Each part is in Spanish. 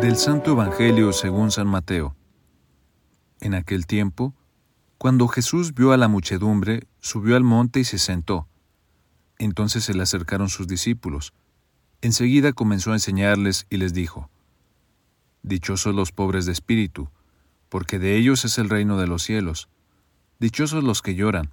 Del Santo Evangelio según San Mateo. En aquel tiempo, cuando Jesús vio a la muchedumbre, subió al monte y se sentó. Entonces se le acercaron sus discípulos. Enseguida comenzó a enseñarles y les dijo, Dichosos los pobres de espíritu, porque de ellos es el reino de los cielos. Dichosos los que lloran,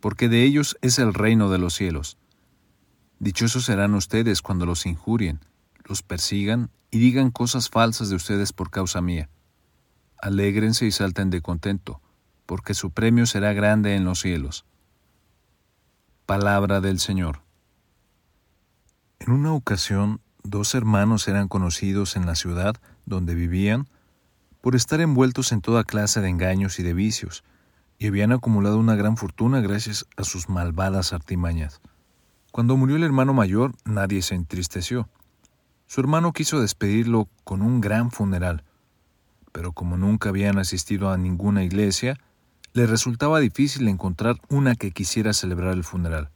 porque de ellos es el reino de los cielos. Dichosos serán ustedes cuando los injurien, los persigan y digan cosas falsas de ustedes por causa mía. Alégrense y salten de contento, porque su premio será grande en los cielos. Palabra del Señor. En una ocasión, dos hermanos eran conocidos en la ciudad donde vivían por estar envueltos en toda clase de engaños y de vicios, y habían acumulado una gran fortuna gracias a sus malvadas artimañas. Cuando murió el hermano mayor, nadie se entristeció. Su hermano quiso despedirlo con un gran funeral, pero como nunca habían asistido a ninguna iglesia, le resultaba difícil encontrar una que quisiera celebrar el funeral.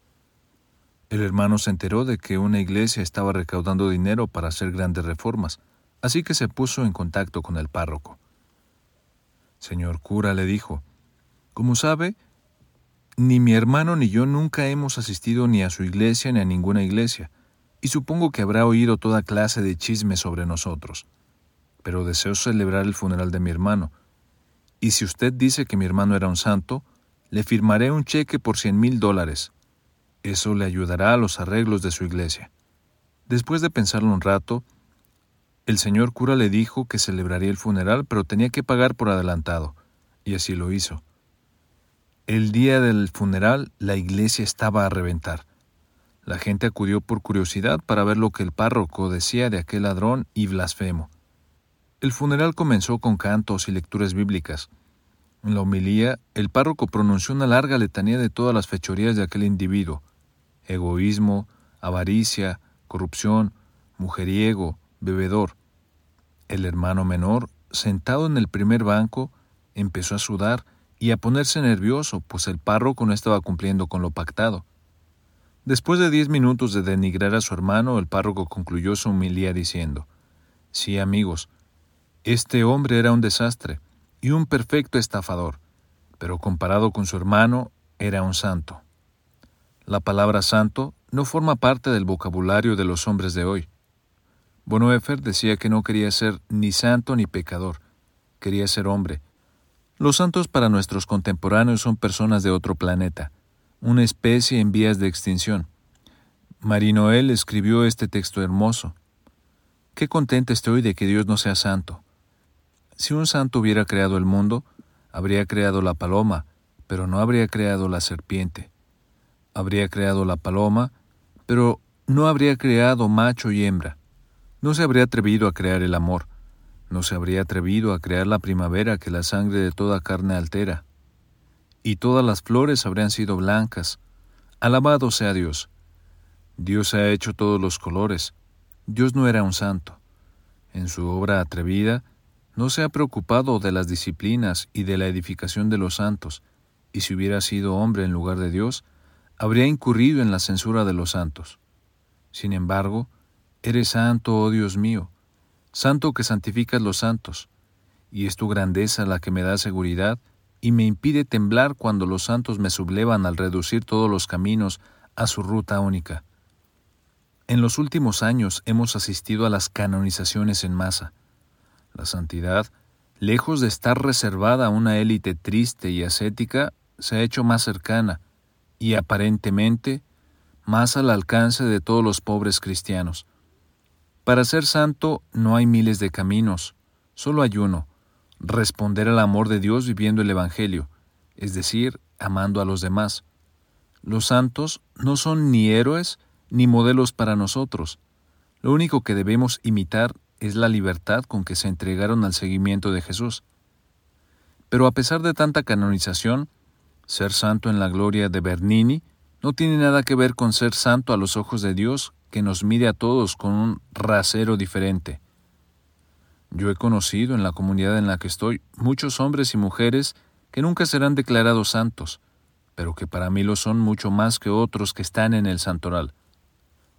El hermano se enteró de que una iglesia estaba recaudando dinero para hacer grandes reformas, así que se puso en contacto con el párroco. Señor cura, le dijo, como sabe, ni mi hermano ni yo nunca hemos asistido ni a su iglesia ni a ninguna iglesia, y supongo que habrá oído toda clase de chismes sobre nosotros. Pero deseo celebrar el funeral de mi hermano, y si usted dice que mi hermano era un santo, le firmaré un cheque por cien mil dólares. Eso le ayudará a los arreglos de su iglesia. Después de pensarlo un rato, el señor cura le dijo que celebraría el funeral, pero tenía que pagar por adelantado, y así lo hizo. El día del funeral la iglesia estaba a reventar. La gente acudió por curiosidad para ver lo que el párroco decía de aquel ladrón y blasfemo. El funeral comenzó con cantos y lecturas bíblicas. En la homilía, el párroco pronunció una larga letanía de todas las fechorías de aquel individuo egoísmo, avaricia, corrupción, mujeriego, bebedor. El hermano menor, sentado en el primer banco, empezó a sudar y a ponerse nervioso, pues el párroco no estaba cumpliendo con lo pactado. Después de diez minutos de denigrar a su hermano, el párroco concluyó su humilía diciendo Sí, amigos, este hombre era un desastre y un perfecto estafador, pero comparado con su hermano, era un santo. La palabra santo no forma parte del vocabulario de los hombres de hoy. Bonhoeffer decía que no quería ser ni santo ni pecador, quería ser hombre, los santos para nuestros contemporáneos son personas de otro planeta, una especie en vías de extinción. Marinoel escribió este texto hermoso. Qué contenta estoy de que Dios no sea santo. Si un santo hubiera creado el mundo, habría creado la paloma, pero no habría creado la serpiente. Habría creado la paloma, pero no habría creado macho y hembra. No se habría atrevido a crear el amor, no se habría atrevido a crear la primavera que la sangre de toda carne altera. Y todas las flores habrían sido blancas. Alabado sea Dios. Dios ha hecho todos los colores. Dios no era un santo. En su obra atrevida, no se ha preocupado de las disciplinas y de la edificación de los santos, y si hubiera sido hombre en lugar de Dios, habría incurrido en la censura de los santos. Sin embargo, eres santo, oh Dios mío, Santo que santificas los santos, y es tu grandeza la que me da seguridad y me impide temblar cuando los santos me sublevan al reducir todos los caminos a su ruta única. En los últimos años hemos asistido a las canonizaciones en masa. La santidad, lejos de estar reservada a una élite triste y ascética, se ha hecho más cercana y aparentemente más al alcance de todos los pobres cristianos. Para ser santo no hay miles de caminos, solo hay uno, responder al amor de Dios viviendo el Evangelio, es decir, amando a los demás. Los santos no son ni héroes ni modelos para nosotros. Lo único que debemos imitar es la libertad con que se entregaron al seguimiento de Jesús. Pero a pesar de tanta canonización, ser santo en la gloria de Bernini no tiene nada que ver con ser santo a los ojos de Dios, que nos mire a todos con un rasero diferente. Yo he conocido en la comunidad en la que estoy muchos hombres y mujeres que nunca serán declarados santos, pero que para mí lo son mucho más que otros que están en el santoral.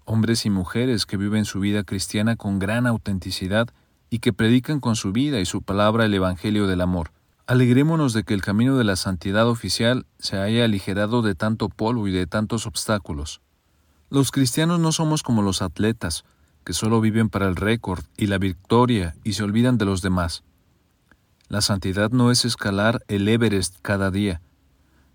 Hombres y mujeres que viven su vida cristiana con gran autenticidad y que predican con su vida y su palabra el Evangelio del amor. Alegrémonos de que el camino de la santidad oficial se haya aligerado de tanto polvo y de tantos obstáculos. Los cristianos no somos como los atletas, que solo viven para el récord y la victoria y se olvidan de los demás. La santidad no es escalar el Everest cada día,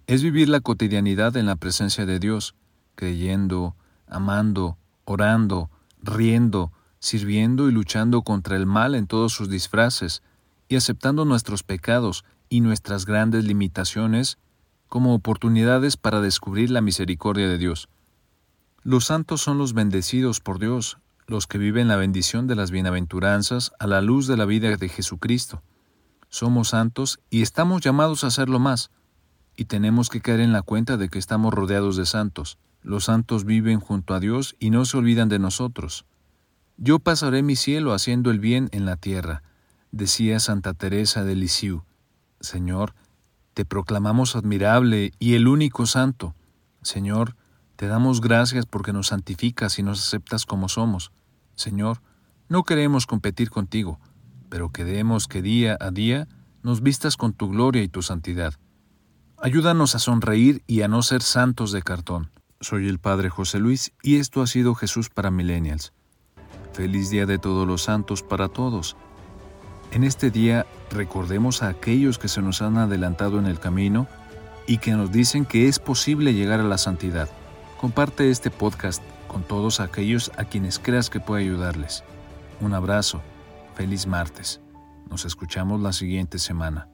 es vivir la cotidianidad en la presencia de Dios, creyendo, amando, orando, riendo, sirviendo y luchando contra el mal en todos sus disfraces, y aceptando nuestros pecados y nuestras grandes limitaciones como oportunidades para descubrir la misericordia de Dios. Los santos son los bendecidos por Dios, los que viven la bendición de las bienaventuranzas a la luz de la vida de Jesucristo. Somos santos y estamos llamados a hacerlo más, y tenemos que caer en la cuenta de que estamos rodeados de santos. Los santos viven junto a Dios y no se olvidan de nosotros. Yo pasaré mi cielo haciendo el bien en la tierra, decía Santa Teresa de Lisieux, Señor, te proclamamos admirable y el único santo. Señor, te damos gracias porque nos santificas y nos aceptas como somos. Señor, no queremos competir contigo, pero queremos que día a día nos vistas con tu gloria y tu santidad. Ayúdanos a sonreír y a no ser santos de cartón. Soy el Padre José Luis y esto ha sido Jesús para Millennials. Feliz Día de Todos los Santos para todos. En este día recordemos a aquellos que se nos han adelantado en el camino y que nos dicen que es posible llegar a la santidad. Comparte este podcast con todos aquellos a quienes creas que puede ayudarles. Un abrazo. Feliz martes. Nos escuchamos la siguiente semana.